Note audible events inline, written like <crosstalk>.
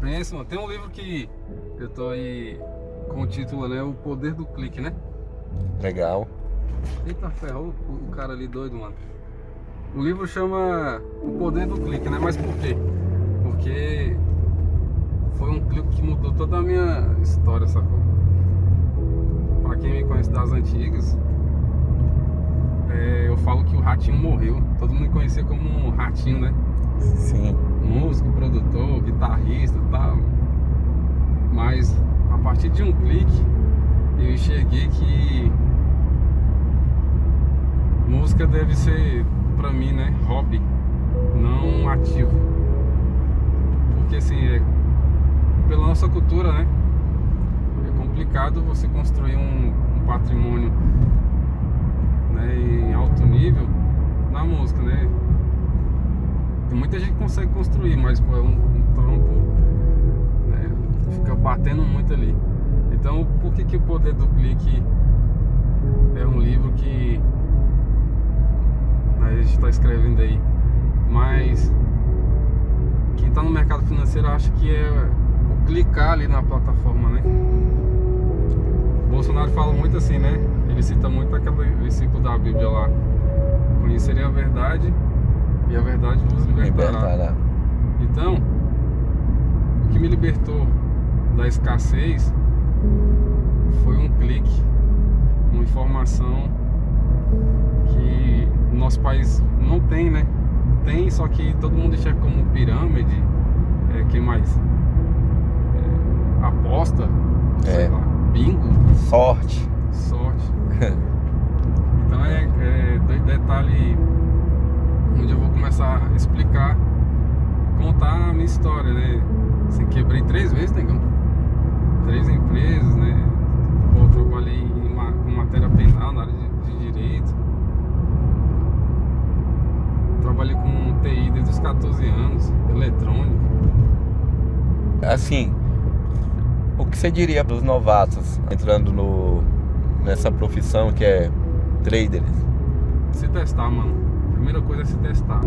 Prince, mano, tem um livro que eu tô aí com o título, né? O Poder do Clique, né? Legal. Eita ferro, o, o cara ali doido, mano. O livro chama O Poder do Clique, né? Mas por quê? Porque foi um clique que mudou toda a minha história, sacou? Pra quem me conhece das antigas, é, eu falo que o Ratinho morreu. Todo mundo me conhecia como um Ratinho, né? Partir de um clique eu enxerguei que música deve ser pra mim, né, hobby, não ativo. Porque assim, é, pela nossa cultura, né, é complicado você construir um, um patrimônio né, em alto nível na música, né? Muita gente consegue construir, mas pô, é um, um trampo, batendo muito ali. Então, por que, que o poder do clique é um livro que né, a gente está escrevendo aí? Mas quem está no mercado financeiro acha que é o clicar ali na plataforma, né? O Bolsonaro fala muito assim, né? Ele cita muito aquele versículo da Bíblia lá. Conhecerei a verdade e a verdade vos libertará. Libertará. Então, o que me libertou da escassez foi um clique, uma informação que o nosso país não tem, né? Tem, só que todo mundo enxerga como pirâmide, é, que mais? É, aposta, É. lá, bingo, Sorte. sorte. <laughs> Então é, é de- detalhe onde eu vou começar a explicar, contar a minha história, né? Assim, quebrei três vezes, negão. Três empresas, né? Pô, eu trabalhei em ma- com matéria penal na área de, de direito. Trabalhei com TI desde os 14 anos, eletrônica. Assim, o que você diria para os novatos entrando no, nessa profissão que é trader? Se testar, mano. Primeira coisa é se testar.